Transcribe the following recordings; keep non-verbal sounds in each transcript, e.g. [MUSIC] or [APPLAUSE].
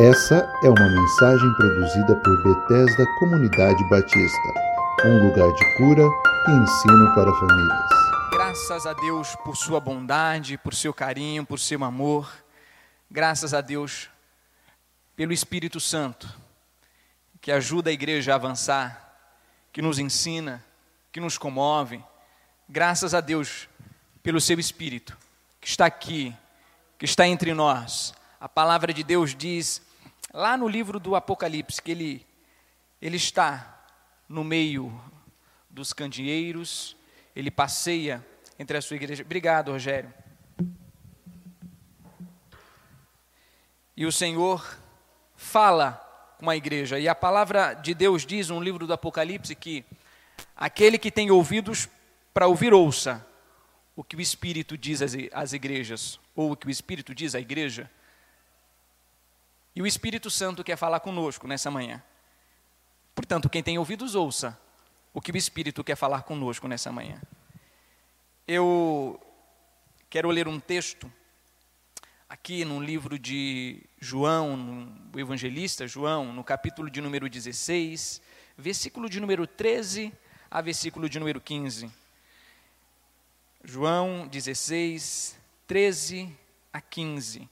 Essa é uma mensagem produzida por Bethesda Comunidade Batista, um lugar de cura e ensino para famílias. Graças a Deus por sua bondade, por seu carinho, por seu amor. Graças a Deus pelo Espírito Santo, que ajuda a igreja a avançar, que nos ensina, que nos comove. Graças a Deus pelo seu Espírito, que está aqui, que está entre nós. A palavra de Deus diz lá no livro do Apocalipse que ele, ele está no meio dos candeeiros, ele passeia entre a sua igreja. Obrigado, Rogério. E o Senhor fala com a igreja. E a palavra de Deus diz no livro do Apocalipse que aquele que tem ouvidos para ouvir, ouça o que o Espírito diz às igrejas, ou o que o Espírito diz à igreja. E o Espírito Santo quer falar conosco nessa manhã. Portanto, quem tem ouvidos, ouça o que o Espírito quer falar conosco nessa manhã. Eu quero ler um texto aqui no livro de João, no evangelista João, no capítulo de número 16, versículo de número 13 a versículo de número 15. João 16, 13 a 15.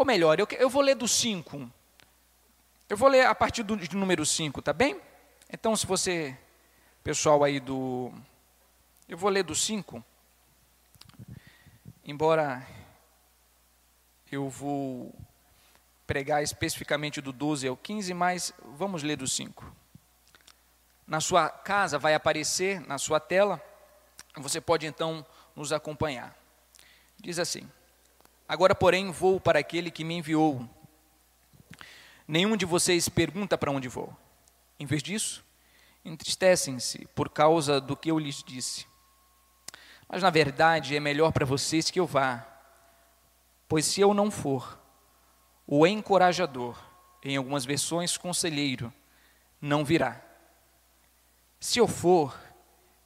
Ou melhor, eu, eu vou ler do 5. Eu vou ler a partir do, do número 5, tá bem? Então, se você, pessoal aí do. Eu vou ler do 5. Embora eu vou pregar especificamente do 12 ao 15, mas vamos ler do 5. Na sua casa vai aparecer na sua tela, você pode então nos acompanhar. Diz assim: Agora, porém, vou para aquele que me enviou. Nenhum de vocês pergunta para onde vou. Em vez disso, entristecem-se por causa do que eu lhes disse. Mas, na verdade, é melhor para vocês que eu vá, pois se eu não for, o encorajador, em algumas versões, conselheiro, não virá. Se eu for,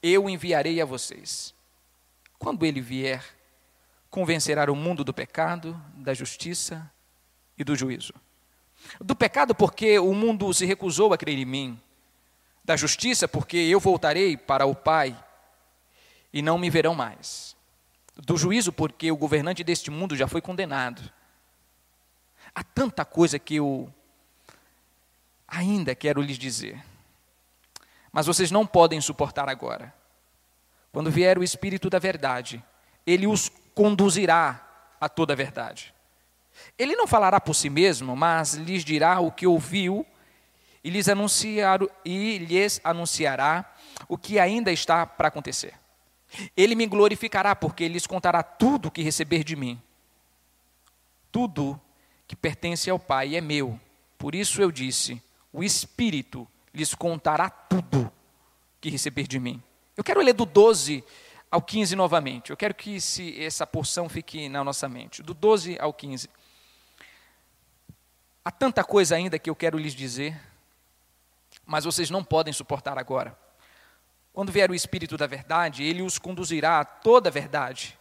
eu enviarei a vocês. Quando ele vier, convencerá o mundo do pecado, da justiça e do juízo. Do pecado, porque o mundo se recusou a crer em mim. Da justiça, porque eu voltarei para o Pai e não me verão mais. Do juízo, porque o governante deste mundo já foi condenado. Há tanta coisa que eu ainda quero lhes dizer, mas vocês não podem suportar agora. Quando vier o Espírito da Verdade, ele os conduzirá a toda a verdade. Ele não falará por si mesmo, mas lhes dirá o que ouviu e lhes, anunciar, e lhes anunciará o que ainda está para acontecer. Ele me glorificará, porque lhes contará tudo o que receber de mim. Tudo que pertence ao Pai é meu. Por isso eu disse: o Espírito lhes contará tudo que receber de mim. Eu quero ler do 12 ao 15 novamente. Eu quero que esse, essa porção fique na nossa mente. Do 12 ao 15. Há tanta coisa ainda que eu quero lhes dizer, mas vocês não podem suportar agora. Quando vier o Espírito da Verdade, ele os conduzirá a toda a verdade.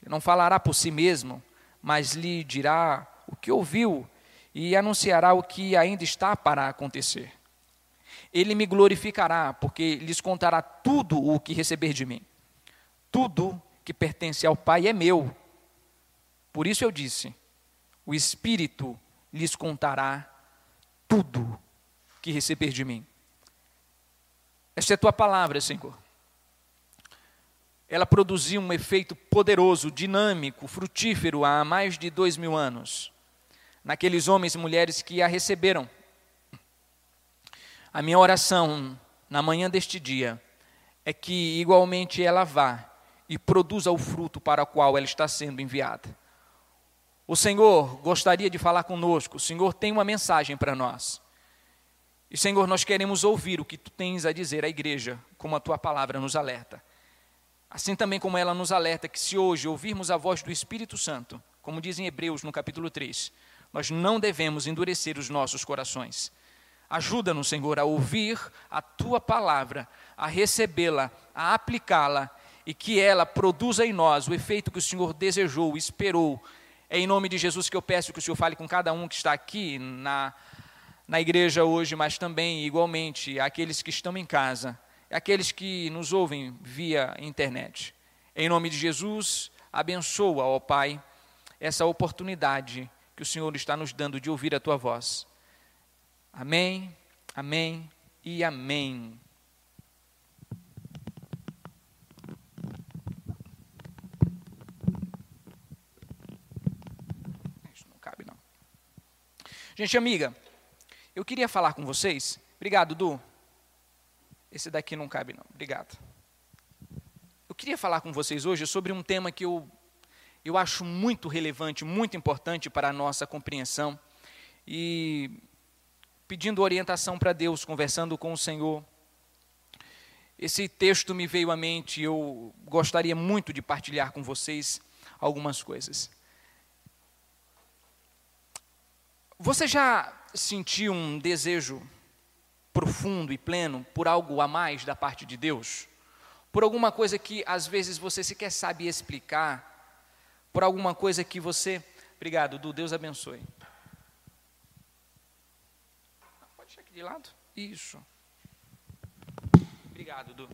Ele não falará por si mesmo, mas lhe dirá o que ouviu e anunciará o que ainda está para acontecer. Ele me glorificará, porque lhes contará tudo o que receber de mim. Tudo que pertence ao Pai é meu. Por isso eu disse: o Espírito lhes contará tudo que receber de mim. Esta é a tua palavra, Senhor. Ela produziu um efeito poderoso, dinâmico, frutífero há mais de dois mil anos, naqueles homens e mulheres que a receberam. A minha oração na manhã deste dia é que igualmente ela vá e produza o fruto para o qual ela está sendo enviada. O Senhor gostaria de falar conosco, o Senhor tem uma mensagem para nós. E, Senhor, nós queremos ouvir o que tu tens a dizer à igreja, como a tua palavra nos alerta. Assim também como ela nos alerta que se hoje ouvirmos a voz do Espírito Santo, como diz em Hebreus no capítulo 3, nós não devemos endurecer os nossos corações. Ajuda-nos, Senhor, a ouvir a tua palavra, a recebê-la, a aplicá-la e que ela produza em nós o efeito que o Senhor desejou, esperou. É em nome de Jesus que eu peço que o Senhor fale com cada um que está aqui na, na igreja hoje, mas também, igualmente, aqueles que estão em casa, aqueles que nos ouvem via internet. Em nome de Jesus, abençoa, ó Pai, essa oportunidade que o Senhor está nos dando de ouvir a tua voz. Amém, amém e amém. Isso não cabe, não. Gente amiga, eu queria falar com vocês. Obrigado, Du. Esse daqui não cabe, não. Obrigado. Eu queria falar com vocês hoje sobre um tema que eu, eu acho muito relevante, muito importante para a nossa compreensão. E pedindo orientação para Deus, conversando com o Senhor. Esse texto me veio à mente e eu gostaria muito de partilhar com vocês algumas coisas. Você já sentiu um desejo profundo e pleno por algo a mais da parte de Deus? Por alguma coisa que às vezes você sequer sabe explicar? Por alguma coisa que você. Obrigado, Du, Deus abençoe. de lado? Isso. Obrigado, Du.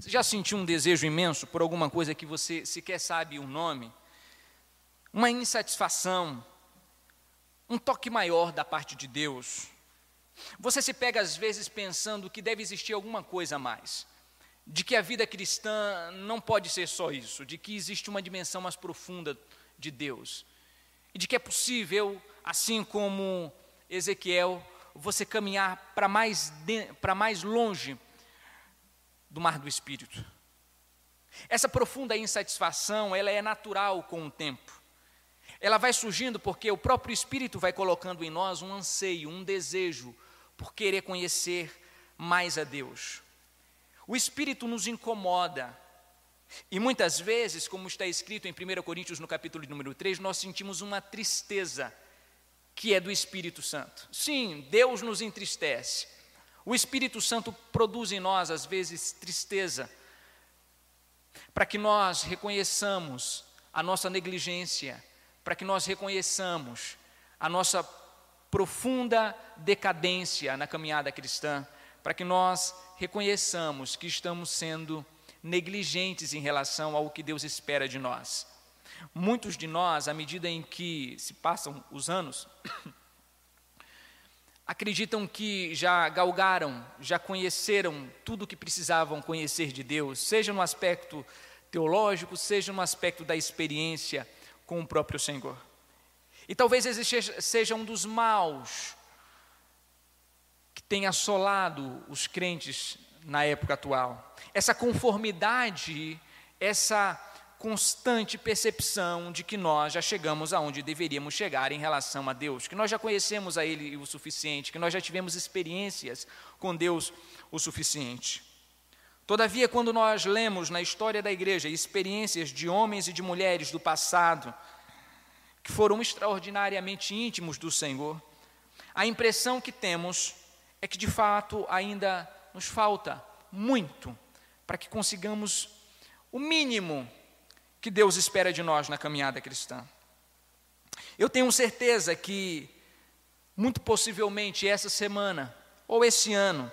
Você já sentiu um desejo imenso por alguma coisa que você sequer sabe o nome? Uma insatisfação, um toque maior da parte de Deus. Você se pega às vezes pensando que deve existir alguma coisa a mais, de que a vida cristã não pode ser só isso, de que existe uma dimensão mais profunda de Deus, e de que é possível, assim como Ezequiel, você caminhar para mais, para mais longe do mar do Espírito. Essa profunda insatisfação, ela é natural com o tempo. Ela vai surgindo porque o próprio Espírito vai colocando em nós um anseio, um desejo por querer conhecer mais a Deus. O Espírito nos incomoda. E muitas vezes, como está escrito em 1 Coríntios no capítulo número 3, nós sentimos uma tristeza que é do Espírito Santo. Sim, Deus nos entristece. O Espírito Santo produz em nós, às vezes, tristeza, para que nós reconheçamos a nossa negligência, para que nós reconheçamos a nossa profunda decadência na caminhada cristã, para que nós reconheçamos que estamos sendo negligentes em relação ao que Deus espera de nós. Muitos de nós, à medida em que se passam os anos, [COUGHS] acreditam que já galgaram, já conheceram tudo o que precisavam conhecer de Deus, seja no aspecto teológico, seja no aspecto da experiência com o próprio Senhor. E talvez esse seja um dos maus que tem assolado os crentes na época atual. Essa conformidade, essa constante percepção de que nós já chegamos aonde deveríamos chegar em relação a Deus, que nós já conhecemos a Ele o suficiente, que nós já tivemos experiências com Deus o suficiente. Todavia, quando nós lemos na história da igreja experiências de homens e de mulheres do passado, que foram extraordinariamente íntimos do Senhor, a impressão que temos é que de fato ainda nos falta muito para que consigamos o mínimo que Deus espera de nós na caminhada cristã. Eu tenho certeza que, muito possivelmente, essa semana, ou esse ano,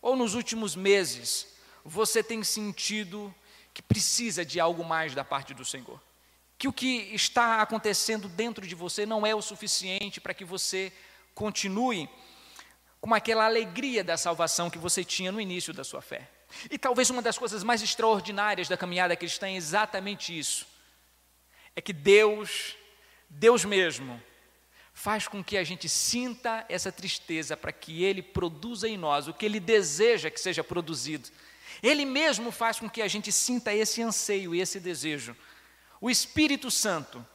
ou nos últimos meses, você tem sentido que precisa de algo mais da parte do Senhor. Que o que está acontecendo dentro de você não é o suficiente para que você continue com aquela alegria da salvação que você tinha no início da sua fé. E talvez uma das coisas mais extraordinárias da caminhada cristã é exatamente isso. É que Deus, Deus mesmo, faz com que a gente sinta essa tristeza para que Ele produza em nós o que Ele deseja que seja produzido. Ele mesmo faz com que a gente sinta esse anseio e esse desejo. O Espírito Santo,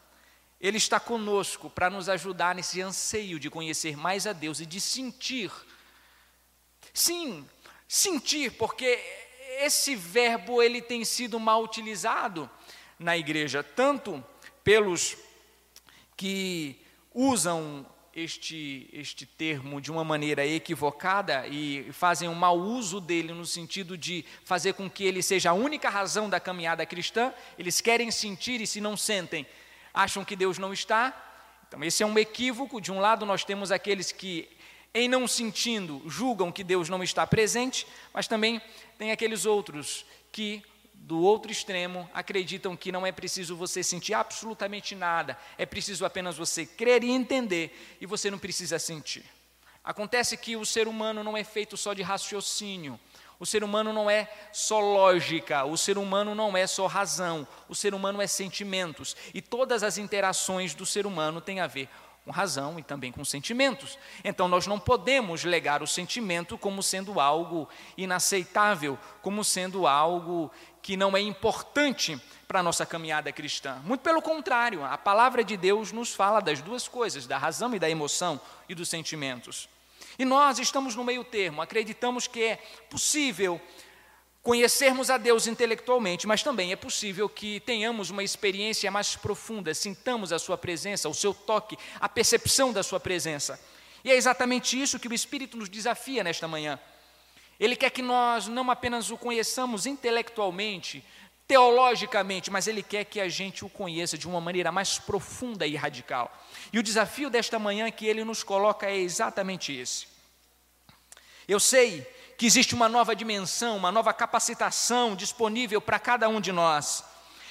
Ele está conosco para nos ajudar nesse anseio de conhecer mais a Deus e de sentir. Sim, sentir, porque esse verbo ele tem sido mal utilizado na igreja, tanto pelos que usam este, este termo de uma maneira equivocada e fazem um mau uso dele no sentido de fazer com que ele seja a única razão da caminhada cristã. Eles querem sentir e, se não sentem, acham que Deus não está. Então, esse é um equívoco. De um lado, nós temos aqueles que, em não sentindo, julgam que Deus não está presente, mas também tem aqueles outros que do outro extremo acreditam que não é preciso você sentir absolutamente nada, é preciso apenas você crer e entender, e você não precisa sentir. Acontece que o ser humano não é feito só de raciocínio, o ser humano não é só lógica, o ser humano não é só razão, o ser humano é sentimentos, e todas as interações do ser humano têm a ver com razão e também com sentimentos. Então nós não podemos legar o sentimento como sendo algo inaceitável, como sendo algo que não é importante para a nossa caminhada cristã. Muito pelo contrário, a palavra de Deus nos fala das duas coisas, da razão e da emoção e dos sentimentos. E nós estamos no meio termo, acreditamos que é possível conhecermos a Deus intelectualmente, mas também é possível que tenhamos uma experiência mais profunda, sintamos a Sua presença, o seu toque, a percepção da Sua presença. E é exatamente isso que o Espírito nos desafia nesta manhã. Ele quer que nós não apenas o conheçamos intelectualmente, teologicamente, mas Ele quer que a gente o conheça de uma maneira mais profunda e radical. E o desafio desta manhã que Ele nos coloca é exatamente esse. Eu sei que existe uma nova dimensão, uma nova capacitação disponível para cada um de nós.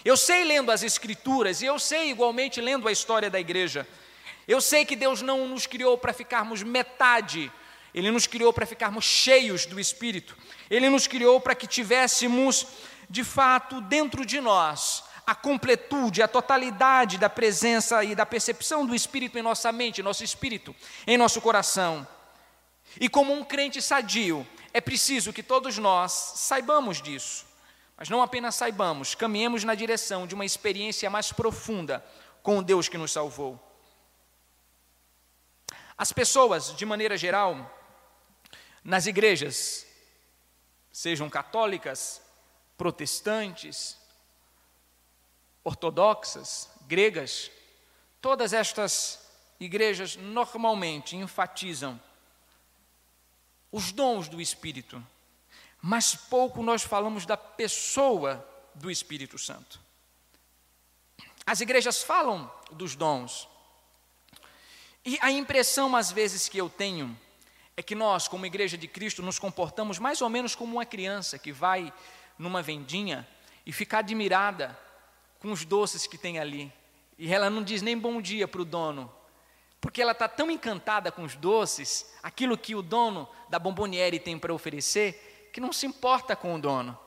Eu sei lendo as Escrituras e eu sei igualmente lendo a história da igreja. Eu sei que Deus não nos criou para ficarmos metade, Ele nos criou para ficarmos cheios do Espírito. Ele nos criou para que tivéssemos, de fato, dentro de nós, a completude, a totalidade da presença e da percepção do Espírito em nossa mente, em nosso espírito, em nosso coração. E como um crente sadio, é preciso que todos nós saibamos disso, mas não apenas saibamos, caminhemos na direção de uma experiência mais profunda com o Deus que nos salvou. As pessoas, de maneira geral, nas igrejas, sejam católicas, protestantes, ortodoxas, gregas, todas estas igrejas normalmente enfatizam os dons do Espírito, mas pouco nós falamos da pessoa do Espírito Santo. As igrejas falam dos dons, e a impressão, às vezes, que eu tenho é que nós, como igreja de Cristo, nos comportamos mais ou menos como uma criança que vai numa vendinha e fica admirada com os doces que tem ali. E ela não diz nem bom dia para o dono, porque ela está tão encantada com os doces, aquilo que o dono da bomboniere tem para oferecer, que não se importa com o dono.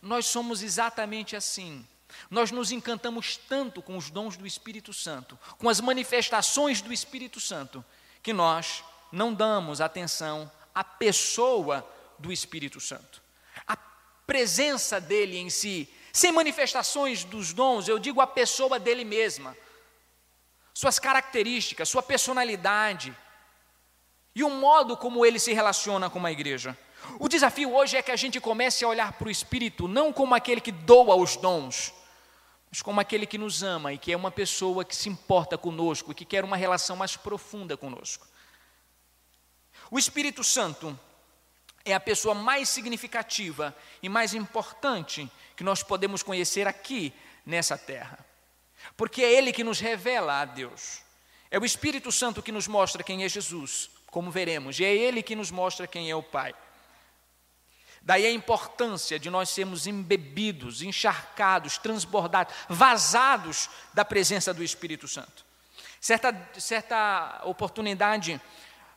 Nós somos exatamente assim. Nós nos encantamos tanto com os dons do Espírito Santo, com as manifestações do Espírito Santo, que nós não damos atenção à pessoa do Espírito Santo. A presença dele em si, sem manifestações dos dons, eu digo a pessoa dele mesma suas características, sua personalidade e o modo como ele se relaciona com a igreja. O desafio hoje é que a gente comece a olhar para o Espírito não como aquele que doa os dons, mas como aquele que nos ama e que é uma pessoa que se importa conosco e que quer uma relação mais profunda conosco. O Espírito Santo é a pessoa mais significativa e mais importante que nós podemos conhecer aqui nessa terra porque é Ele que nos revela a Deus. É o Espírito Santo que nos mostra quem é Jesus, como veremos, e é Ele que nos mostra quem é o Pai. Daí a importância de nós sermos embebidos, encharcados, transbordados, vazados da presença do Espírito Santo. Certa, certa oportunidade,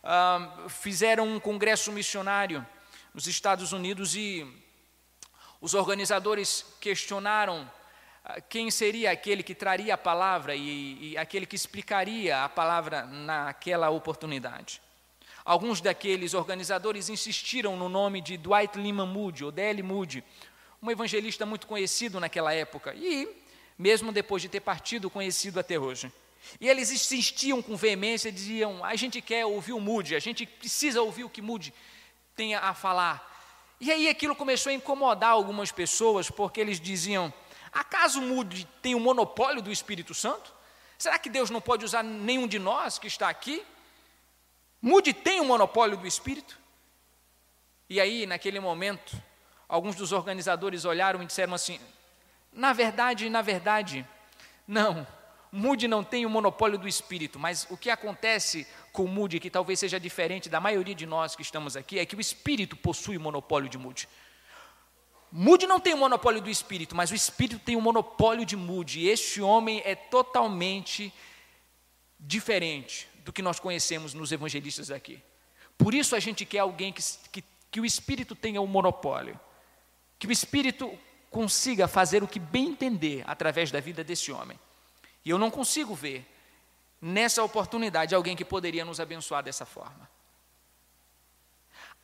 uh, fizeram um congresso missionário nos Estados Unidos e os organizadores questionaram quem seria aquele que traria a palavra e, e, aquele que explicaria a palavra naquela oportunidade. Alguns daqueles organizadores insistiram no nome de Dwight Lyman Moody, ou D.L. Moody, um evangelista muito conhecido naquela época e, mesmo depois de ter partido, conhecido até hoje. E eles insistiam com veemência, diziam: a gente quer ouvir o Moody, a gente precisa ouvir o que Moody tem a falar. E aí aquilo começou a incomodar algumas pessoas, porque eles diziam: Acaso Moody tem o monopólio do Espírito Santo? Será que Deus não pode usar nenhum de nós que está aqui? Mude tem o monopólio do espírito? E aí, naquele momento, alguns dos organizadores olharam e disseram assim: na verdade, na verdade, não, Mude não tem o monopólio do espírito, mas o que acontece com Mude, que talvez seja diferente da maioria de nós que estamos aqui, é que o espírito possui o monopólio de Mude. Mude não tem o monopólio do espírito, mas o espírito tem o monopólio de Mude. E este homem é totalmente diferente do que nós conhecemos nos evangelistas aqui. Por isso a gente quer alguém que, que, que o espírito tenha o monopólio, que o espírito consiga fazer o que bem entender através da vida desse homem. E eu não consigo ver nessa oportunidade alguém que poderia nos abençoar dessa forma.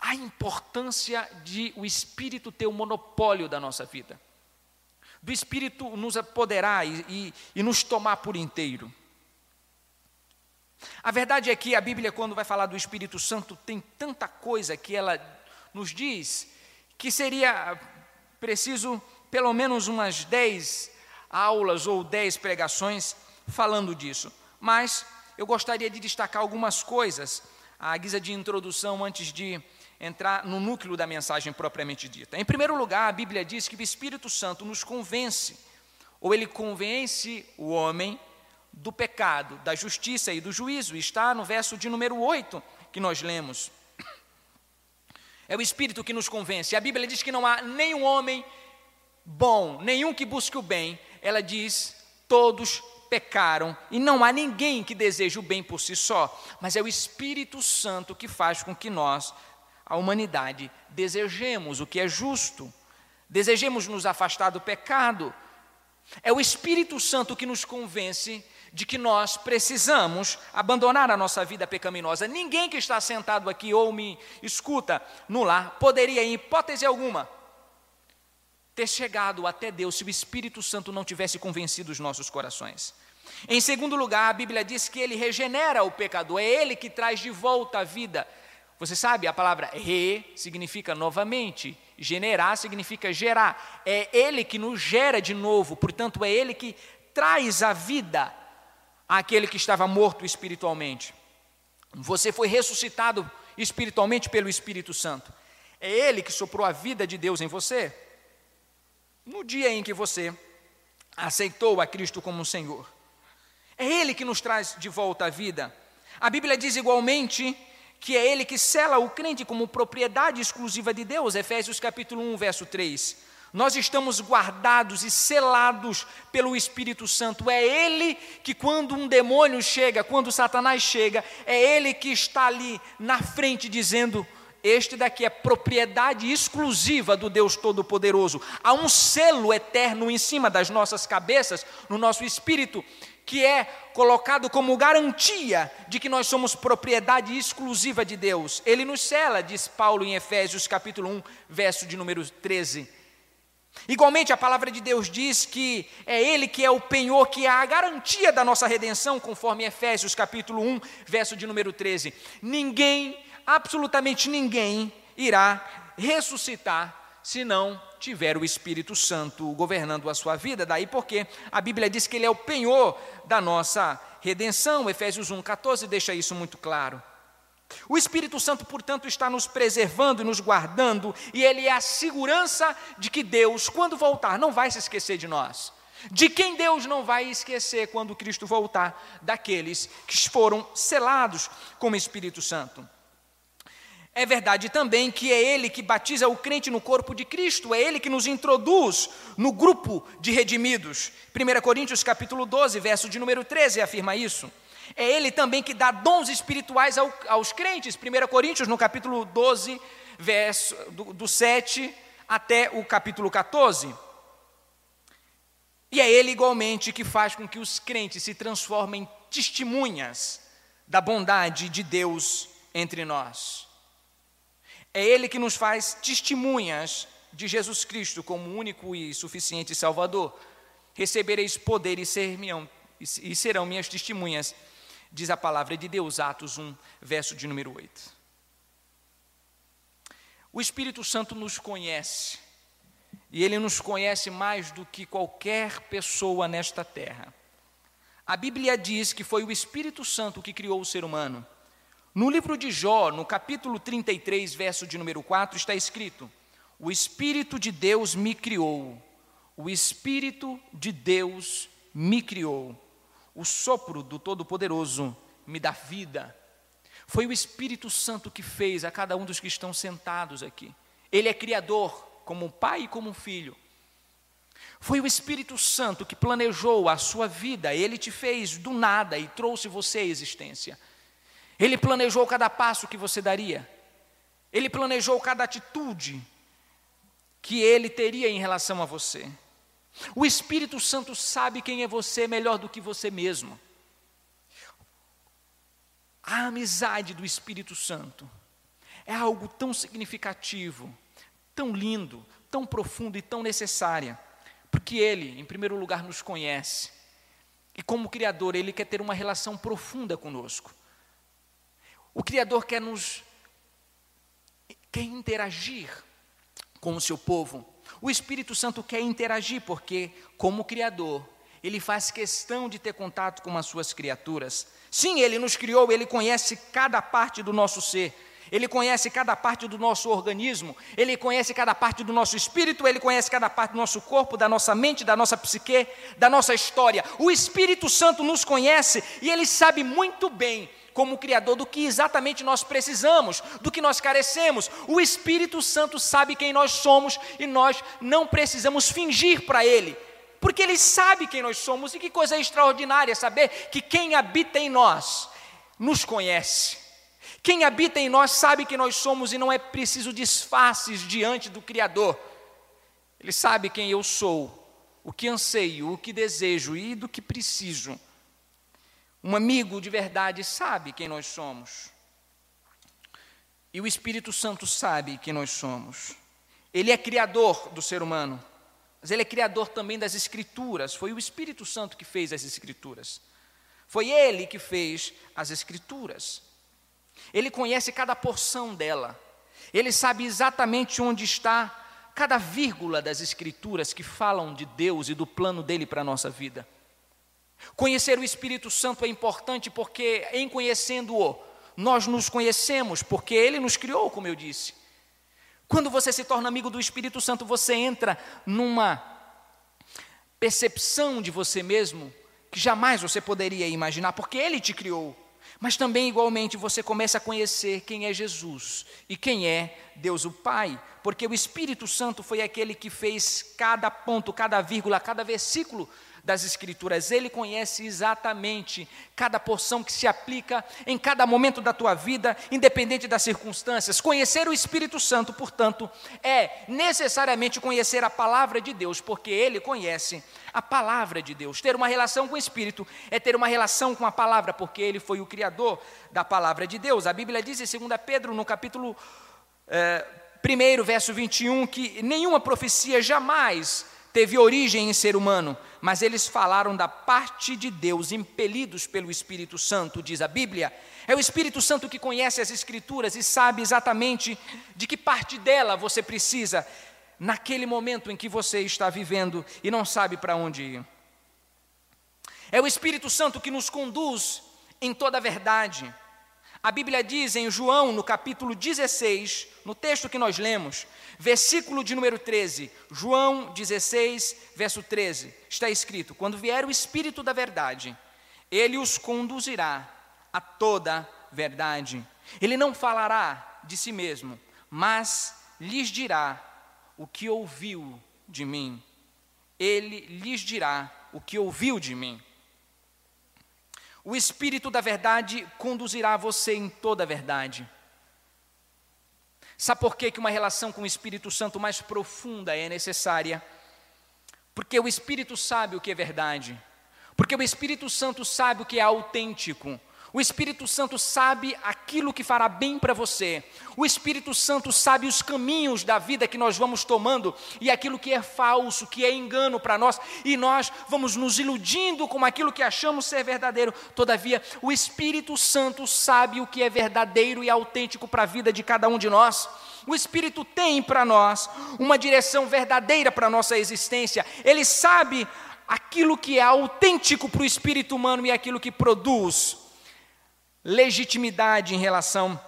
A importância de o Espírito ter o monopólio da nossa vida, do Espírito nos apoderar e, e, e nos tomar por inteiro. A verdade é que a Bíblia, quando vai falar do Espírito Santo, tem tanta coisa que ela nos diz que seria preciso pelo menos umas dez aulas ou dez pregações falando disso. Mas eu gostaria de destacar algumas coisas, à guisa de introdução, antes de entrar no núcleo da mensagem propriamente dita. Em primeiro lugar, a Bíblia diz que o Espírito Santo nos convence, ou ele convence o homem do pecado, da justiça e do juízo. Está no verso de número 8 que nós lemos. É o Espírito que nos convence. A Bíblia diz que não há nenhum homem bom, nenhum que busque o bem. Ela diz: todos pecaram e não há ninguém que deseje o bem por si só, mas é o Espírito Santo que faz com que nós, a humanidade, desejemos o que é justo, desejemos nos afastar do pecado. É o Espírito Santo que nos convence de que nós precisamos abandonar a nossa vida pecaminosa. Ninguém que está sentado aqui ou me escuta no lar poderia, em hipótese alguma, ter chegado até Deus se o Espírito Santo não tivesse convencido os nossos corações. Em segundo lugar, a Bíblia diz que ele regenera o pecador, é ele que traz de volta a vida. Você sabe, a palavra re significa novamente, generar significa gerar. É ele que nos gera de novo, portanto, é ele que traz a vida àquele que estava morto espiritualmente. Você foi ressuscitado espiritualmente pelo Espírito Santo. É ele que soprou a vida de Deus em você. No dia em que você aceitou a Cristo como Senhor, é Ele que nos traz de volta à vida. A Bíblia diz igualmente que é Ele que sela o crente como propriedade exclusiva de Deus, Efésios capítulo 1, verso 3. Nós estamos guardados e selados pelo Espírito Santo. É Ele que, quando um demônio chega, quando Satanás chega, é Ele que está ali na frente dizendo: este daqui é propriedade exclusiva do Deus Todo-Poderoso. Há um selo eterno em cima das nossas cabeças, no nosso espírito, que é colocado como garantia de que nós somos propriedade exclusiva de Deus. Ele nos cela, diz Paulo em Efésios capítulo 1, verso de número 13. Igualmente, a palavra de Deus diz que é Ele que é o penhor, que é a garantia da nossa redenção, conforme Efésios capítulo 1, verso de número 13. Ninguém absolutamente ninguém irá ressuscitar se não tiver o Espírito Santo governando a sua vida. Daí porque a Bíblia diz que ele é o penhor da nossa redenção. Efésios 1:14 deixa isso muito claro. O Espírito Santo, portanto, está nos preservando e nos guardando, e ele é a segurança de que Deus, quando voltar, não vai se esquecer de nós. De quem Deus não vai esquecer quando Cristo voltar? Daqueles que foram selados com o Espírito Santo. É verdade também que é Ele que batiza o crente no corpo de Cristo, é Ele que nos introduz no grupo de redimidos. 1 Coríntios capítulo 12, verso de número 13 afirma isso. É Ele também que dá dons espirituais ao, aos crentes. 1 Coríntios no capítulo 12, verso do, do 7 até o capítulo 14. E é Ele igualmente que faz com que os crentes se transformem em testemunhas da bondade de Deus entre nós. É Ele que nos faz testemunhas de Jesus Cristo como único e suficiente Salvador. Recebereis poder e, ser e serão minhas testemunhas, diz a palavra de Deus, Atos 1, verso de número 8. O Espírito Santo nos conhece, e ele nos conhece mais do que qualquer pessoa nesta terra. A Bíblia diz que foi o Espírito Santo que criou o ser humano. No livro de Jó, no capítulo 33, verso de número 4, está escrito: O Espírito de Deus me criou, o Espírito de Deus me criou, o sopro do Todo-Poderoso me dá vida. Foi o Espírito Santo que fez a cada um dos que estão sentados aqui. Ele é criador, como um pai e como um filho. Foi o Espírito Santo que planejou a sua vida, ele te fez do nada e trouxe você à existência. Ele planejou cada passo que você daria, ele planejou cada atitude que ele teria em relação a você. O Espírito Santo sabe quem é você melhor do que você mesmo. A amizade do Espírito Santo é algo tão significativo, tão lindo, tão profundo e tão necessária, porque Ele, em primeiro lugar, nos conhece, e como Criador, Ele quer ter uma relação profunda conosco. O Criador quer nos quer interagir com o seu povo. O Espírito Santo quer interagir porque, como Criador, ele faz questão de ter contato com as suas criaturas. Sim, ele nos criou, ele conhece cada parte do nosso ser. Ele conhece cada parte do nosso organismo, ele conhece cada parte do nosso espírito, ele conhece cada parte do nosso corpo, da nossa mente, da nossa psique, da nossa história. O Espírito Santo nos conhece e ele sabe muito bem como Criador do que exatamente nós precisamos, do que nós carecemos. O Espírito Santo sabe quem nós somos e nós não precisamos fingir para Ele, porque Ele sabe quem nós somos e que coisa extraordinária saber que quem habita em nós nos conhece. Quem habita em nós sabe que nós somos e não é preciso disfarces diante do Criador. Ele sabe quem eu sou, o que anseio, o que desejo e do que preciso. Um amigo de verdade sabe quem nós somos. E o Espírito Santo sabe quem nós somos. Ele é criador do ser humano, mas ele é criador também das Escrituras. Foi o Espírito Santo que fez as Escrituras. Foi ele que fez as Escrituras. Ele conhece cada porção dela. Ele sabe exatamente onde está cada vírgula das Escrituras que falam de Deus e do plano dele para a nossa vida. Conhecer o Espírito Santo é importante porque, em conhecendo-o, nós nos conhecemos, porque ele nos criou, como eu disse. Quando você se torna amigo do Espírito Santo, você entra numa percepção de você mesmo que jamais você poderia imaginar, porque ele te criou. Mas também, igualmente, você começa a conhecer quem é Jesus e quem é Deus o Pai, porque o Espírito Santo foi aquele que fez cada ponto, cada vírgula, cada versículo das Escrituras, ele conhece exatamente cada porção que se aplica em cada momento da tua vida, independente das circunstâncias. Conhecer o Espírito Santo, portanto, é necessariamente conhecer a palavra de Deus, porque ele conhece a palavra de Deus. Ter uma relação com o Espírito é ter uma relação com a palavra, porque ele foi o criador da palavra de Deus. A Bíblia diz em 2 Pedro, no capítulo. Eh, 1, verso 21, que nenhuma profecia jamais teve origem em ser humano, mas eles falaram da parte de Deus, impelidos pelo Espírito Santo, diz a Bíblia. É o Espírito Santo que conhece as Escrituras e sabe exatamente de que parte dela você precisa, naquele momento em que você está vivendo e não sabe para onde ir. É o Espírito Santo que nos conduz em toda a verdade. A Bíblia diz em João, no capítulo 16, no texto que nós lemos, versículo de número 13, João 16, verso 13, está escrito: Quando vier o Espírito da Verdade, ele os conduzirá a toda verdade. Ele não falará de si mesmo, mas lhes dirá o que ouviu de mim. Ele lhes dirá o que ouviu de mim. O Espírito da Verdade conduzirá você em toda a verdade. Sabe por que, uma relação com o Espírito Santo mais profunda é necessária? Porque o Espírito sabe o que é verdade. Porque o Espírito Santo sabe o que é autêntico. O Espírito Santo sabe aquilo que fará bem para você. O Espírito Santo sabe os caminhos da vida que nós vamos tomando e aquilo que é falso, que é engano para nós, e nós vamos nos iludindo com aquilo que achamos ser verdadeiro. Todavia, o Espírito Santo sabe o que é verdadeiro e autêntico para a vida de cada um de nós. O Espírito tem para nós uma direção verdadeira para a nossa existência. Ele sabe aquilo que é autêntico para o espírito humano e aquilo que produz legitimidade em relação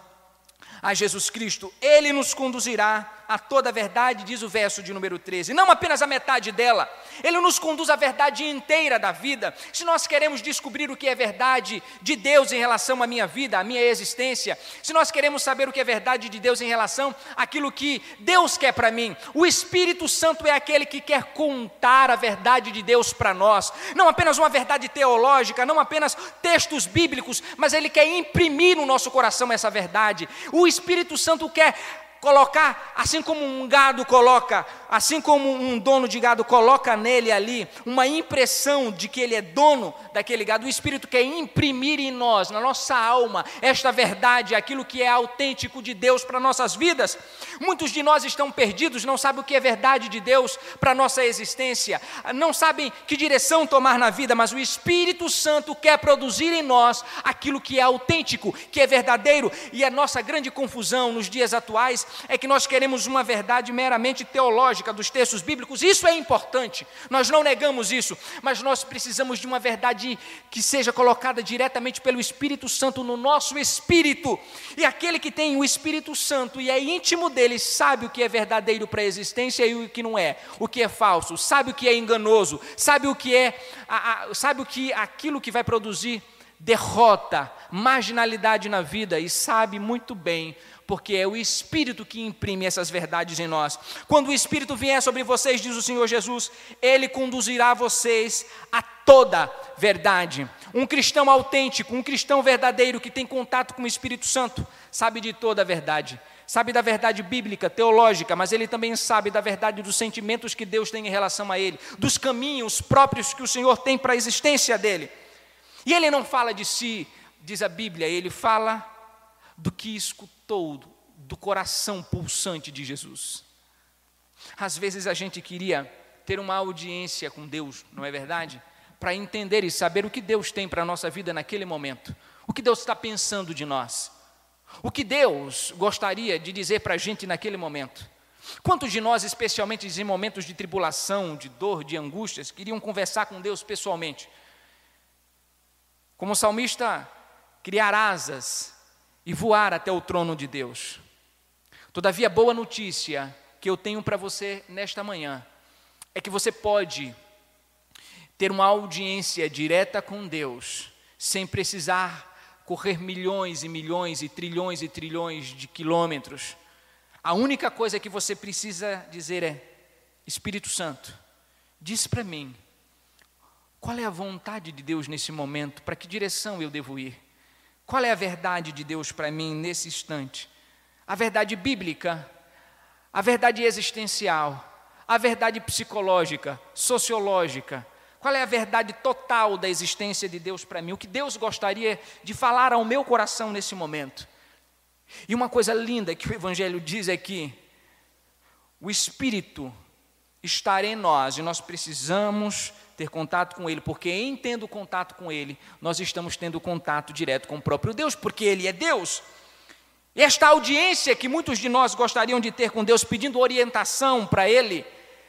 a Jesus Cristo. Ele nos conduzirá a toda a verdade, diz o verso de número 13. Não apenas a metade dela, ele nos conduz à verdade inteira da vida. Se nós queremos descobrir o que é verdade de Deus em relação à minha vida, à minha existência, se nós queremos saber o que é verdade de Deus em relação àquilo que Deus quer para mim, o Espírito Santo é aquele que quer contar a verdade de Deus para nós. Não apenas uma verdade teológica, não apenas textos bíblicos, mas ele quer imprimir no nosso coração essa verdade. O Espírito Santo quer colocar, assim como um gado coloca, assim como um dono de gado coloca nele ali uma impressão de que ele é dono daquele gado, o Espírito quer imprimir em nós, na nossa alma, esta verdade, aquilo que é autêntico de Deus para nossas vidas. Muitos de nós estão perdidos, não sabem o que é verdade de Deus para nossa existência, não sabem que direção tomar na vida, mas o Espírito Santo quer produzir em nós aquilo que é autêntico, que é verdadeiro, e a nossa grande confusão nos dias atuais é que nós queremos uma verdade meramente teológica dos textos bíblicos. Isso é importante, nós não negamos isso, mas nós precisamos de uma verdade que seja colocada diretamente pelo Espírito Santo no nosso espírito. E aquele que tem o Espírito Santo e é íntimo dele sabe o que é verdadeiro para a existência e o que não é, o que é falso, sabe o que é enganoso, sabe o que é, a, a, sabe o que aquilo que vai produzir derrota, marginalidade na vida e sabe muito bem porque é o Espírito que imprime essas verdades em nós. Quando o Espírito vier sobre vocês, diz o Senhor Jesus, ele conduzirá vocês a toda verdade. Um cristão autêntico, um cristão verdadeiro que tem contato com o Espírito Santo, sabe de toda a verdade. Sabe da verdade bíblica, teológica, mas ele também sabe da verdade dos sentimentos que Deus tem em relação a ele, dos caminhos próprios que o Senhor tem para a existência dele. E ele não fala de si, diz a Bíblia, ele fala do que escutou do coração pulsante de Jesus. Às vezes a gente queria ter uma audiência com Deus, não é verdade? Para entender e saber o que Deus tem para a nossa vida naquele momento, o que Deus está pensando de nós, o que Deus gostaria de dizer para a gente naquele momento. Quantos de nós, especialmente em momentos de tribulação, de dor, de angústias, queriam conversar com Deus pessoalmente? Como o salmista, criar asas e voar até o trono de Deus. Todavia, boa notícia que eu tenho para você nesta manhã é que você pode ter uma audiência direta com Deus sem precisar correr milhões e milhões e trilhões e trilhões de quilômetros. A única coisa que você precisa dizer é: Espírito Santo, diz para mim, qual é a vontade de Deus nesse momento, para que direção eu devo ir? Qual é a verdade de Deus para mim nesse instante? A verdade bíblica, a verdade existencial, a verdade psicológica, sociológica. Qual é a verdade total da existência de Deus para mim? O que Deus gostaria de falar ao meu coração nesse momento? E uma coisa linda que o Evangelho diz é que o Espírito está em nós e nós precisamos ter contato com Ele, porque em tendo contato com Ele, nós estamos tendo contato direto com o próprio Deus, porque Ele é Deus. Esta audiência que muitos de nós gostariam de ter com Deus, pedindo orientação para Ele,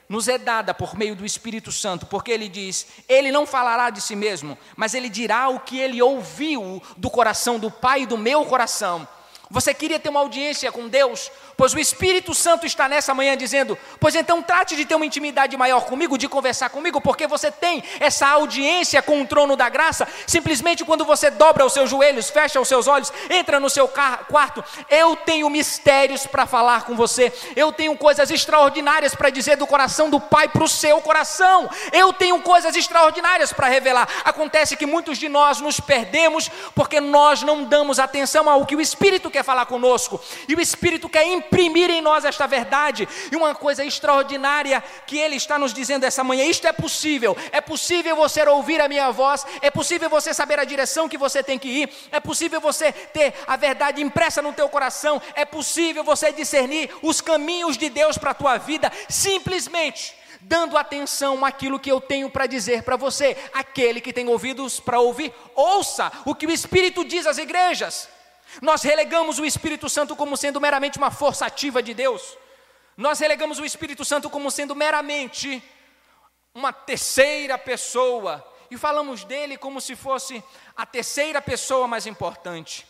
nos é dada por meio do Espírito Santo, porque Ele diz: Ele não falará de si mesmo, mas Ele dirá o que Ele ouviu do coração do Pai e do meu coração. Você queria ter uma audiência com Deus? Pois o Espírito Santo está nessa manhã dizendo: Pois então trate de ter uma intimidade maior comigo, de conversar comigo, porque você tem essa audiência com o trono da graça. Simplesmente quando você dobra os seus joelhos, fecha os seus olhos, entra no seu quarto, eu tenho mistérios para falar com você, eu tenho coisas extraordinárias para dizer do coração do Pai para o seu coração, eu tenho coisas extraordinárias para revelar. Acontece que muitos de nós nos perdemos porque nós não damos atenção ao que o Espírito quer falar conosco, e o Espírito quer imprimir em nós esta verdade. E uma coisa extraordinária que Ele está nos dizendo essa manhã: isto é possível. É possível você ouvir a minha voz, é possível você saber a direção que você tem que ir, é possível você ter a verdade impressa no teu coração, é possível você discernir os caminhos de Deus para a tua vida, simplesmente dando atenção àquilo que eu tenho para dizer para você. Aquele que tem ouvidos para ouvir, ouça o que o Espírito diz às igrejas. Nós relegamos o Espírito Santo como sendo meramente uma força ativa de Deus. Nós relegamos o Espírito Santo como sendo meramente uma terceira pessoa. e falamos dele como se fosse a terceira pessoa mais importante.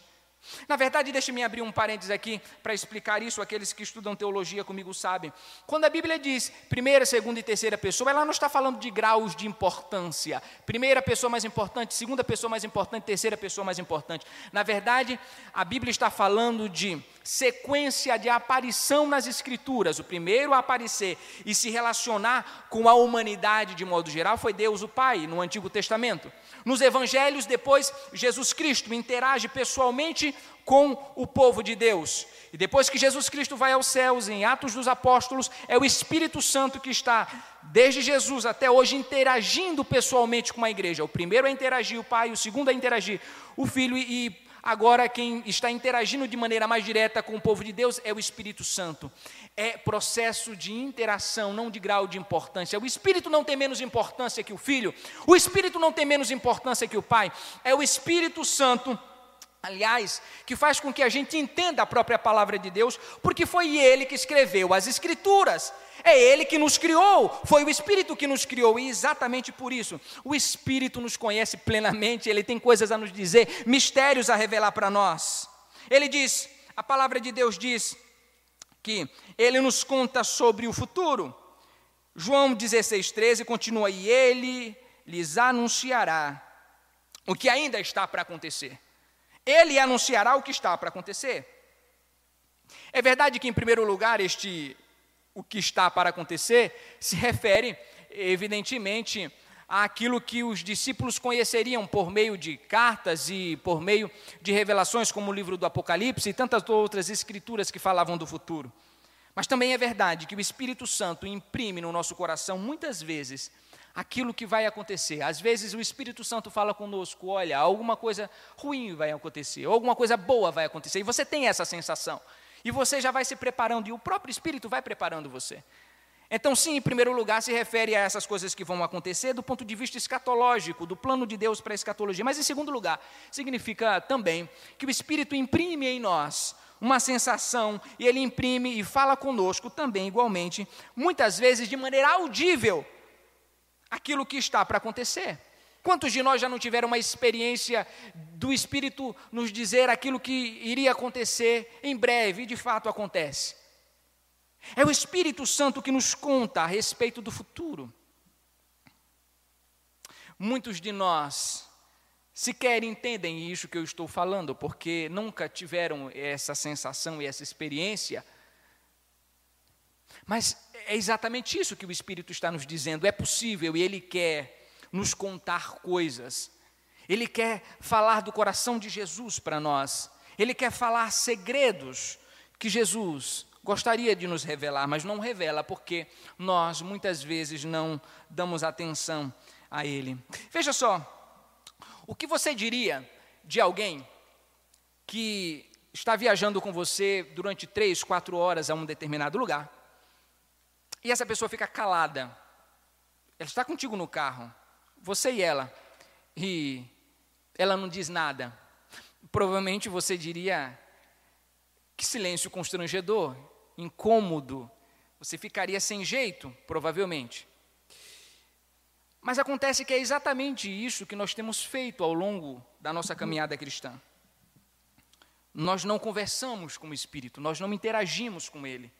Na verdade, deixe-me abrir um parênteses aqui para explicar isso. Aqueles que estudam teologia comigo sabem. Quando a Bíblia diz primeira, segunda e terceira pessoa, ela não está falando de graus de importância. Primeira pessoa mais importante, segunda pessoa mais importante, terceira pessoa mais importante. Na verdade, a Bíblia está falando de sequência de aparição nas Escrituras. O primeiro a aparecer e se relacionar com a humanidade de modo geral foi Deus o Pai, no Antigo Testamento. Nos evangelhos, depois, Jesus Cristo interage pessoalmente com o povo de Deus. E depois que Jesus Cristo vai aos céus, em Atos dos Apóstolos, é o Espírito Santo que está, desde Jesus até hoje, interagindo pessoalmente com a igreja. O primeiro a interagir o Pai, o segundo a interagir o Filho, e agora quem está interagindo de maneira mais direta com o povo de Deus é o Espírito Santo. É processo de interação, não de grau de importância. O Espírito não tem menos importância que o Filho, o Espírito não tem menos importância que o Pai. É o Espírito Santo aliás, que faz com que a gente entenda a própria palavra de Deus, porque foi ele que escreveu as Escrituras. É Ele que nos criou, foi o Espírito que nos criou, e exatamente por isso, o Espírito nos conhece plenamente, Ele tem coisas a nos dizer, mistérios a revelar para nós. Ele diz, a palavra de Deus diz, que Ele nos conta sobre o futuro. João 16,13 continua, e Ele lhes anunciará o que ainda está para acontecer. Ele anunciará o que está para acontecer. É verdade que, em primeiro lugar, este o que está para acontecer se refere, evidentemente, àquilo que os discípulos conheceriam por meio de cartas e por meio de revelações, como o livro do Apocalipse e tantas outras escrituras que falavam do futuro. Mas também é verdade que o Espírito Santo imprime no nosso coração, muitas vezes, aquilo que vai acontecer. Às vezes o Espírito Santo fala conosco: olha, alguma coisa ruim vai acontecer, ou alguma coisa boa vai acontecer, e você tem essa sensação. E você já vai se preparando, e o próprio Espírito vai preparando você. Então, sim, em primeiro lugar, se refere a essas coisas que vão acontecer do ponto de vista escatológico, do plano de Deus para a escatologia. Mas, em segundo lugar, significa também que o Espírito imprime em nós uma sensação, e ele imprime e fala conosco também, igualmente, muitas vezes de maneira audível, aquilo que está para acontecer. Quantos de nós já não tiveram uma experiência do Espírito nos dizer aquilo que iria acontecer em breve e de fato acontece? É o Espírito Santo que nos conta a respeito do futuro. Muitos de nós sequer entendem isso que eu estou falando, porque nunca tiveram essa sensação e essa experiência. Mas é exatamente isso que o Espírito está nos dizendo: é possível e Ele quer nos contar coisas. Ele quer falar do coração de Jesus para nós. Ele quer falar segredos que Jesus gostaria de nos revelar, mas não revela porque nós muitas vezes não damos atenção a Ele. Veja só, o que você diria de alguém que está viajando com você durante três, quatro horas a um determinado lugar e essa pessoa fica calada? Ela está contigo no carro, você e ela, e ela não diz nada, provavelmente você diria: que silêncio constrangedor, incômodo, você ficaria sem jeito, provavelmente. Mas acontece que é exatamente isso que nós temos feito ao longo da nossa caminhada cristã. Nós não conversamos com o Espírito, nós não interagimos com Ele.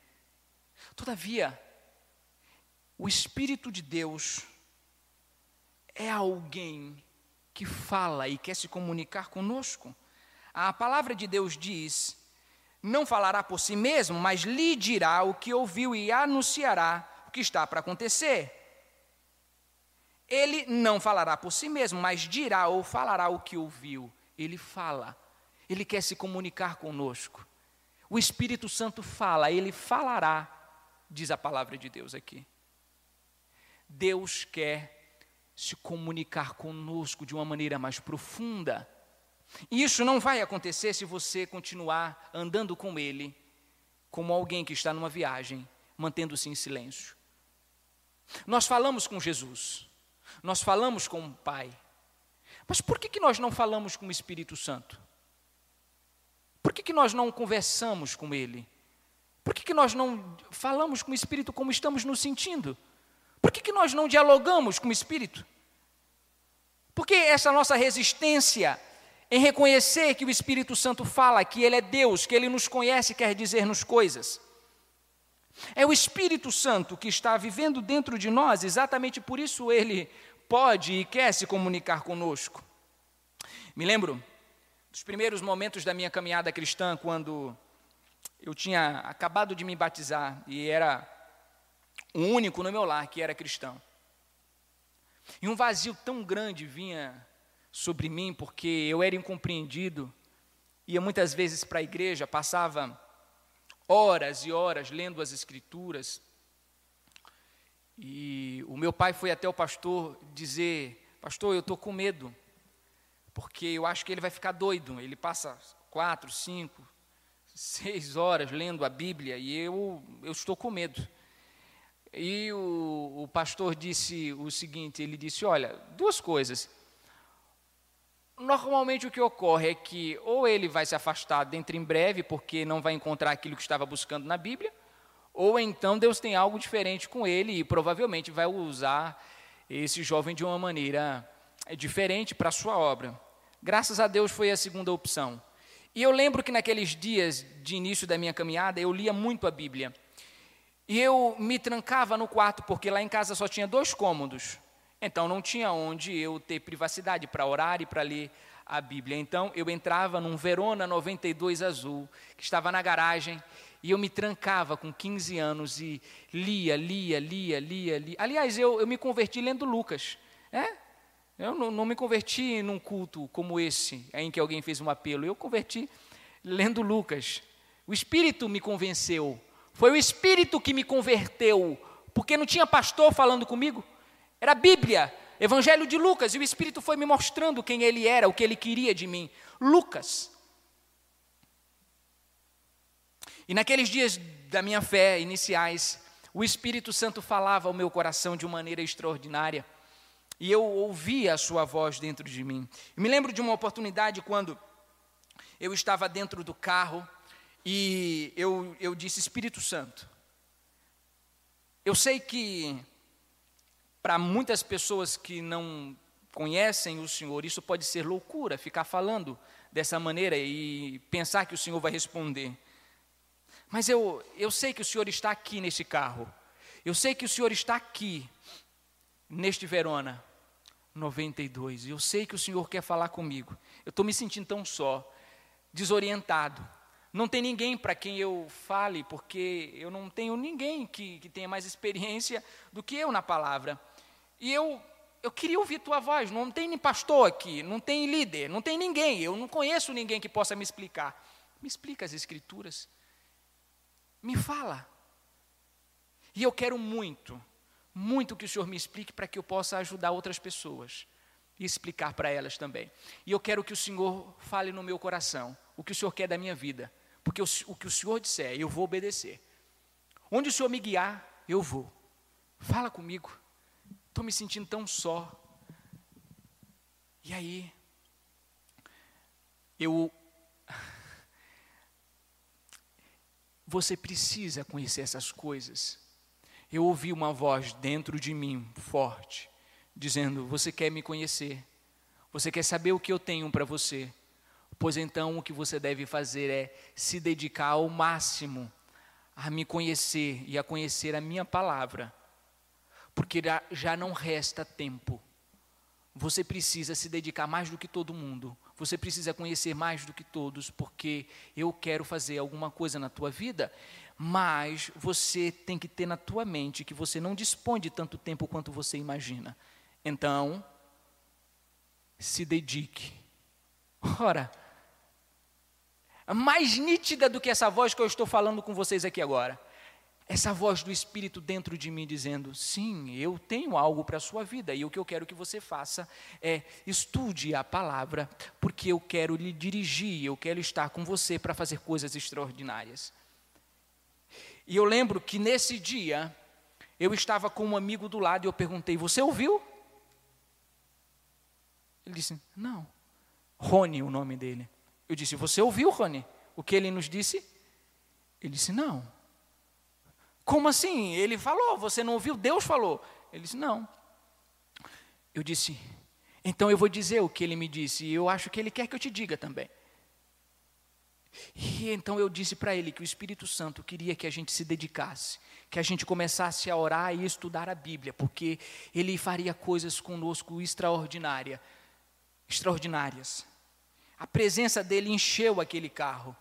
Todavia, o Espírito de Deus é alguém que fala e quer se comunicar conosco. A palavra de Deus diz: não falará por si mesmo, mas lhe dirá o que ouviu e anunciará o que está para acontecer. Ele não falará por si mesmo, mas dirá ou falará o que ouviu. Ele fala, ele quer se comunicar conosco. O Espírito Santo fala, ele falará, diz a palavra de Deus aqui. Deus quer se comunicar conosco de uma maneira mais profunda. E isso não vai acontecer se você continuar andando com Ele como alguém que está numa viagem, mantendo-se em silêncio. Nós falamos com Jesus, nós falamos com o Pai, mas por que, que nós não falamos com o Espírito Santo? Por que, que nós não conversamos com Ele? Por que, que nós não falamos com o Espírito como estamos nos sentindo? Por que, que nós não dialogamos com o Espírito? Por que essa nossa resistência em reconhecer que o Espírito Santo fala, que Ele é Deus, que Ele nos conhece e quer dizer-nos coisas? É o Espírito Santo que está vivendo dentro de nós, exatamente por isso Ele pode e quer se comunicar conosco. Me lembro dos primeiros momentos da minha caminhada cristã, quando eu tinha acabado de me batizar e era o único no meu lar que era cristão. E um vazio tão grande vinha sobre mim, porque eu era incompreendido, ia muitas vezes para a igreja, passava horas e horas lendo as Escrituras. E o meu pai foi até o pastor dizer: Pastor, eu estou com medo, porque eu acho que ele vai ficar doido. Ele passa quatro, cinco, seis horas lendo a Bíblia e eu, eu estou com medo. E o, o pastor disse o seguinte: ele disse, olha, duas coisas. Normalmente o que ocorre é que ou ele vai se afastar dentro em breve, porque não vai encontrar aquilo que estava buscando na Bíblia, ou então Deus tem algo diferente com ele e provavelmente vai usar esse jovem de uma maneira eh, diferente para a sua obra. Graças a Deus foi a segunda opção. E eu lembro que naqueles dias de início da minha caminhada, eu lia muito a Bíblia. E eu me trancava no quarto, porque lá em casa só tinha dois cômodos. Então não tinha onde eu ter privacidade para orar e para ler a Bíblia. Então eu entrava num Verona 92 azul, que estava na garagem, e eu me trancava com 15 anos e lia, lia, lia, lia, lia. Aliás, eu, eu me converti lendo Lucas. É? Eu não, não me converti num culto como esse, em que alguém fez um apelo. Eu converti lendo Lucas. O Espírito me convenceu foi o Espírito que me converteu, porque não tinha pastor falando comigo, era a Bíblia, Evangelho de Lucas, e o Espírito foi me mostrando quem ele era, o que ele queria de mim. Lucas. E naqueles dias da minha fé iniciais, o Espírito Santo falava ao meu coração de uma maneira extraordinária, e eu ouvia a sua voz dentro de mim. Eu me lembro de uma oportunidade quando eu estava dentro do carro, e eu, eu disse: Espírito Santo, eu sei que para muitas pessoas que não conhecem o Senhor, isso pode ser loucura, ficar falando dessa maneira e pensar que o Senhor vai responder. Mas eu, eu sei que o Senhor está aqui neste carro. Eu sei que o Senhor está aqui, neste Verona 92. Eu sei que o Senhor quer falar comigo. Eu estou me sentindo tão só, desorientado. Não tem ninguém para quem eu fale, porque eu não tenho ninguém que, que tenha mais experiência do que eu na palavra. E eu, eu queria ouvir tua voz. Não tem nem pastor aqui, não tem líder, não tem ninguém. Eu não conheço ninguém que possa me explicar. Me explica as Escrituras. Me fala. E eu quero muito, muito que o Senhor me explique para que eu possa ajudar outras pessoas e explicar para elas também. E eu quero que o Senhor fale no meu coração o que o Senhor quer da minha vida porque o, o que o Senhor disser, eu vou obedecer. Onde o Senhor me guiar, eu vou. Fala comigo. Estou me sentindo tão só. E aí, eu. [LAUGHS] Você precisa conhecer essas coisas. Eu ouvi uma voz dentro de mim, forte, dizendo: Você quer me conhecer? Você quer saber o que eu tenho para você? Pois então o que você deve fazer é se dedicar ao máximo a me conhecer e a conhecer a minha palavra, porque já não resta tempo. Você precisa se dedicar mais do que todo mundo. Você precisa conhecer mais do que todos, porque eu quero fazer alguma coisa na tua vida, mas você tem que ter na tua mente que você não dispõe de tanto tempo quanto você imagina. Então, se dedique. Ora, mais nítida do que essa voz que eu estou falando com vocês aqui agora. Essa voz do Espírito dentro de mim dizendo: sim, eu tenho algo para a sua vida, e o que eu quero que você faça é estude a palavra, porque eu quero lhe dirigir, eu quero estar com você para fazer coisas extraordinárias. E eu lembro que nesse dia, eu estava com um amigo do lado e eu perguntei: Você ouviu? Ele disse: Não. Rony, o nome dele. Eu disse: Você ouviu, Rony, o que ele nos disse? Ele disse: Não. Como assim? Ele falou, você não ouviu? Deus falou. Ele disse: Não. Eu disse: Então eu vou dizer o que ele me disse, e eu acho que ele quer que eu te diga também. E então eu disse para ele que o Espírito Santo queria que a gente se dedicasse, que a gente começasse a orar e estudar a Bíblia, porque ele faria coisas conosco extraordinária, extraordinárias. A presença dele encheu aquele carro.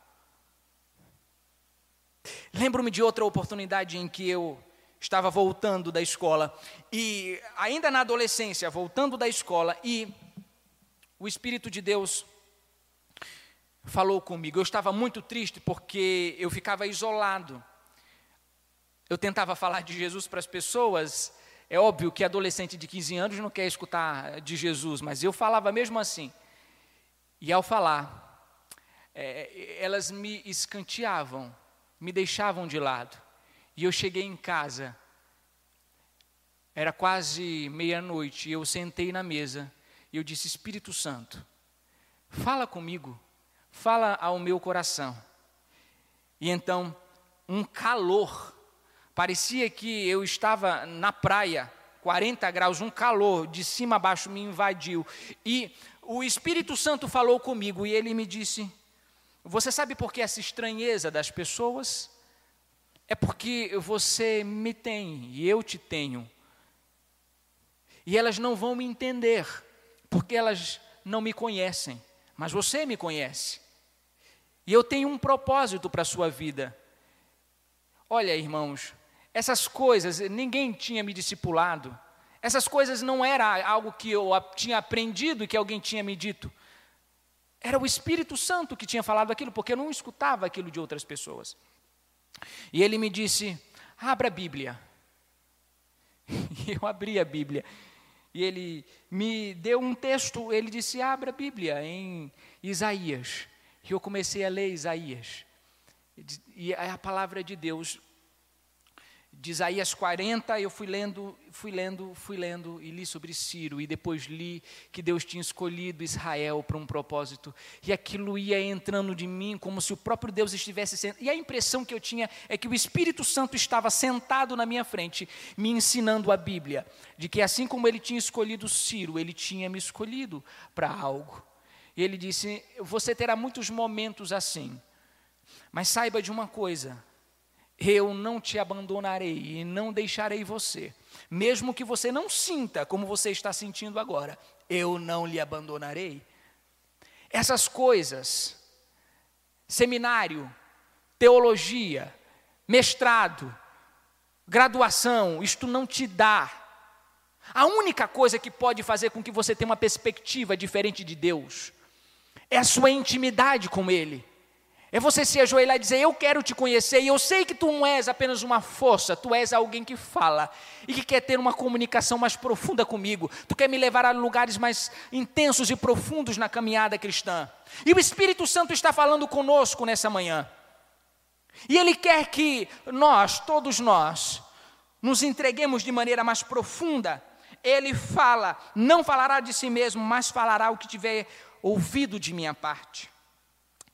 Lembro-me de outra oportunidade em que eu estava voltando da escola e ainda na adolescência, voltando da escola e o espírito de Deus falou comigo. Eu estava muito triste porque eu ficava isolado. Eu tentava falar de Jesus para as pessoas. É óbvio que adolescente de 15 anos não quer escutar de Jesus, mas eu falava mesmo assim. E ao falar, é, elas me escanteavam, me deixavam de lado. E eu cheguei em casa, era quase meia-noite, eu sentei na mesa e eu disse: Espírito Santo, fala comigo, fala ao meu coração. E então, um calor, parecia que eu estava na praia, 40 graus, um calor de cima a baixo me invadiu. E o Espírito Santo falou comigo e ele me disse: Você sabe por que essa estranheza das pessoas? É porque você me tem e eu te tenho. E elas não vão me entender, porque elas não me conhecem, mas você me conhece. E eu tenho um propósito para a sua vida. Olha, irmãos, essas coisas, ninguém tinha me discipulado. Essas coisas não era algo que eu tinha aprendido e que alguém tinha me dito. Era o Espírito Santo que tinha falado aquilo, porque eu não escutava aquilo de outras pessoas. E ele me disse: abra a Bíblia. E [LAUGHS] eu abri a Bíblia. E ele me deu um texto, ele disse: abra a Bíblia em Isaías. E eu comecei a ler Isaías. E a palavra de Deus de Isaías 40, eu fui lendo, fui lendo, fui lendo e li sobre Ciro e depois li que Deus tinha escolhido Israel para um propósito e aquilo ia entrando de mim como se o próprio Deus estivesse sendo. E a impressão que eu tinha é que o Espírito Santo estava sentado na minha frente, me ensinando a Bíblia, de que assim como ele tinha escolhido Ciro, ele tinha me escolhido para algo. E ele disse: "Você terá muitos momentos assim, mas saiba de uma coisa, eu não te abandonarei e não deixarei você. Mesmo que você não sinta como você está sentindo agora, eu não lhe abandonarei. Essas coisas, seminário, teologia, mestrado, graduação, isto não te dá. A única coisa que pode fazer com que você tenha uma perspectiva diferente de Deus é a sua intimidade com Ele. É você se ajoelhar e dizer: Eu quero te conhecer, e eu sei que tu não és apenas uma força, tu és alguém que fala e que quer ter uma comunicação mais profunda comigo. Tu quer me levar a lugares mais intensos e profundos na caminhada cristã. E o Espírito Santo está falando conosco nessa manhã. E Ele quer que nós, todos nós, nos entreguemos de maneira mais profunda. Ele fala, não falará de si mesmo, mas falará o que tiver ouvido de minha parte.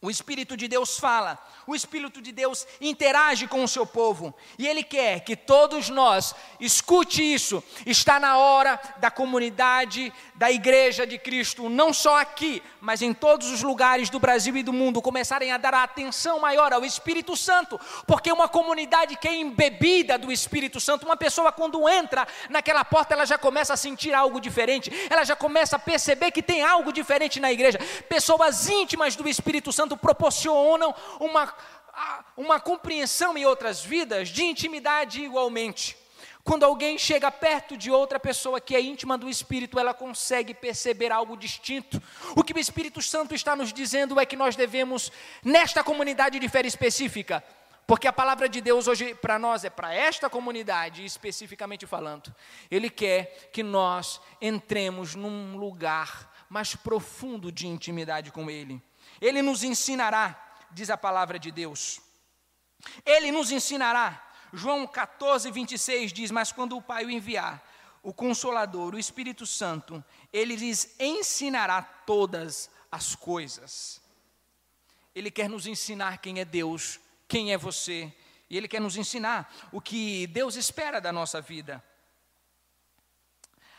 O Espírito de Deus fala, o Espírito de Deus interage com o seu povo, e Ele quer que todos nós escute isso. Está na hora da comunidade, da igreja de Cristo, não só aqui, mas em todos os lugares do Brasil e do mundo, começarem a dar atenção maior ao Espírito Santo, porque uma comunidade que é embebida do Espírito Santo, uma pessoa quando entra naquela porta, ela já começa a sentir algo diferente, ela já começa a perceber que tem algo diferente na igreja. Pessoas íntimas do Espírito Santo proporcionam uma, uma compreensão em outras vidas de intimidade igualmente. Quando alguém chega perto de outra pessoa que é íntima do Espírito, ela consegue perceber algo distinto. O que o Espírito Santo está nos dizendo é que nós devemos, nesta comunidade de fé específica, porque a palavra de Deus hoje para nós é para esta comunidade, especificamente falando. Ele quer que nós entremos num lugar mais profundo de intimidade com Ele. Ele nos ensinará, diz a palavra de Deus. Ele nos ensinará. João 14, 26 diz: Mas quando o Pai o enviar, o Consolador, o Espírito Santo, ele lhes ensinará todas as coisas. Ele quer nos ensinar quem é Deus, quem é você, e ele quer nos ensinar o que Deus espera da nossa vida.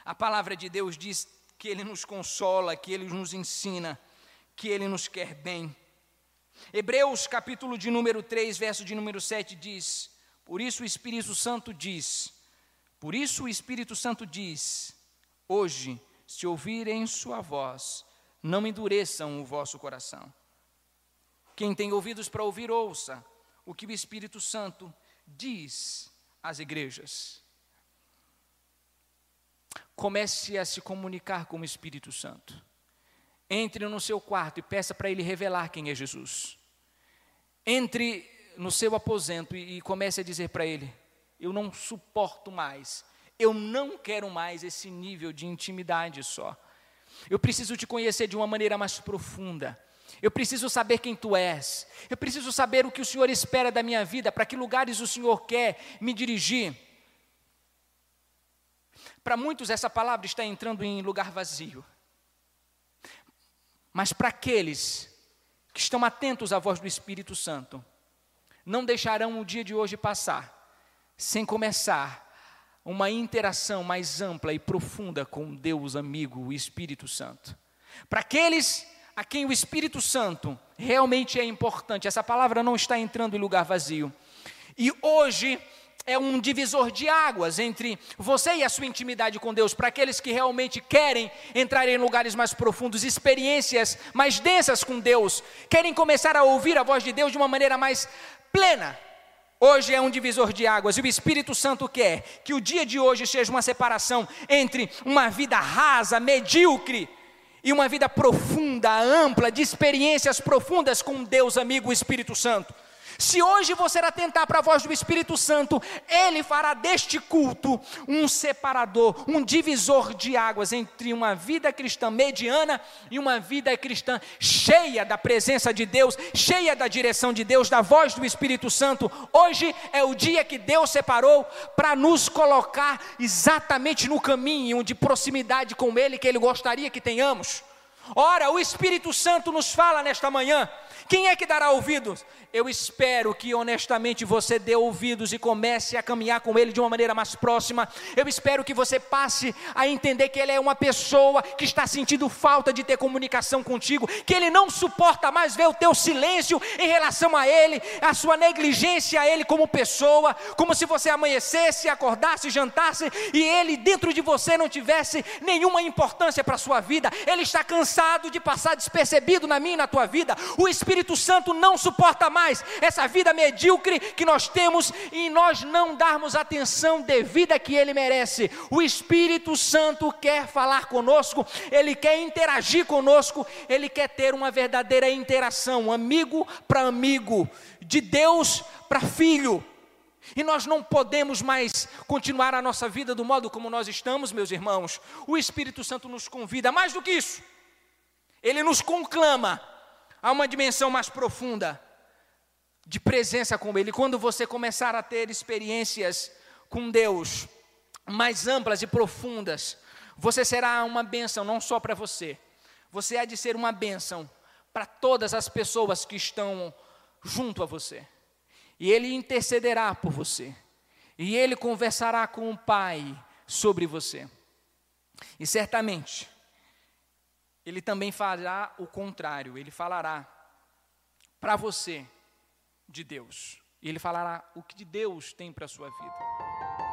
A palavra de Deus diz que Ele nos consola, que Ele nos ensina, que Ele nos quer bem. Hebreus, capítulo de número 3, verso de número 7 diz: Por isso o Espírito Santo diz, por isso o Espírito Santo diz: Hoje, se ouvirem sua voz, não endureçam o vosso coração. Quem tem ouvidos para ouvir, ouça o que o Espírito Santo diz às igrejas. Comece a se comunicar com o Espírito Santo. Entre no seu quarto e peça para ele revelar quem é Jesus. Entre no seu aposento e, comece a dizer para ele: Eu não suporto mais, eu não quero mais esse nível de intimidade só. Eu preciso te conhecer de uma maneira mais profunda. Eu preciso saber quem tu és. Eu preciso saber o que o Senhor espera da minha vida, para que lugares o Senhor quer me dirigir. Para muitos, essa palavra está entrando em lugar vazio. Mas para aqueles que estão atentos à voz do Espírito Santo, não deixarão o dia de hoje passar sem começar uma interação mais ampla e profunda com Deus amigo, o Espírito Santo. Para aqueles a quem o Espírito Santo realmente é importante, essa palavra não está entrando em lugar vazio. E hoje é um divisor de águas entre você e a sua intimidade com Deus, para aqueles que realmente querem entrar em lugares mais profundos, experiências mais densas com Deus, querem começar a ouvir a voz de Deus de uma maneira mais plena. Hoje é um divisor de águas e o Espírito Santo quer que o dia de hoje seja uma separação entre uma vida rasa, medíocre, e uma vida profunda, ampla, de experiências profundas com Deus amigo, Espírito Santo. Se hoje você atentar para a voz do Espírito Santo, ele fará deste culto um separador, um divisor de águas entre uma vida cristã mediana e uma vida cristã cheia da presença de Deus, cheia da direção de Deus, da voz do Espírito Santo. Hoje é o dia que Deus separou para nos colocar exatamente no caminho de proximidade com Ele que Ele gostaria que tenhamos. Ora, o Espírito Santo nos fala nesta manhã quem é que dará ouvidos? Eu espero que honestamente você dê ouvidos e comece a caminhar com Ele de uma maneira mais próxima. Eu espero que você passe a entender que Ele é uma pessoa que está sentindo falta de ter comunicação contigo, que Ele não suporta mais ver o teu silêncio em relação a Ele, a sua negligência a Ele como pessoa, como se você amanhecesse, acordasse, jantasse e Ele dentro de você não tivesse nenhuma importância para a sua vida. Ele está cansado de passar despercebido na minha e na tua vida. O Espírito Santo não suporta mais essa vida medíocre que nós temos e nós não darmos atenção devida que ele merece. O Espírito Santo quer falar conosco, ele quer interagir conosco, ele quer ter uma verdadeira interação, amigo para amigo, de Deus para filho. E nós não podemos mais continuar a nossa vida do modo como nós estamos, meus irmãos. O Espírito Santo nos convida, mais do que isso, ele nos conclama a uma dimensão mais profunda de presença com Ele. Quando você começar a ter experiências com Deus mais amplas e profundas, você será uma bênção não só para você, você há de ser uma bênção para todas as pessoas que estão junto a você. E Ele intercederá por você, e Ele conversará com o Pai sobre você. E certamente, ele também fará o contrário, ele falará para você de Deus. E ele falará o que Deus tem para a sua vida.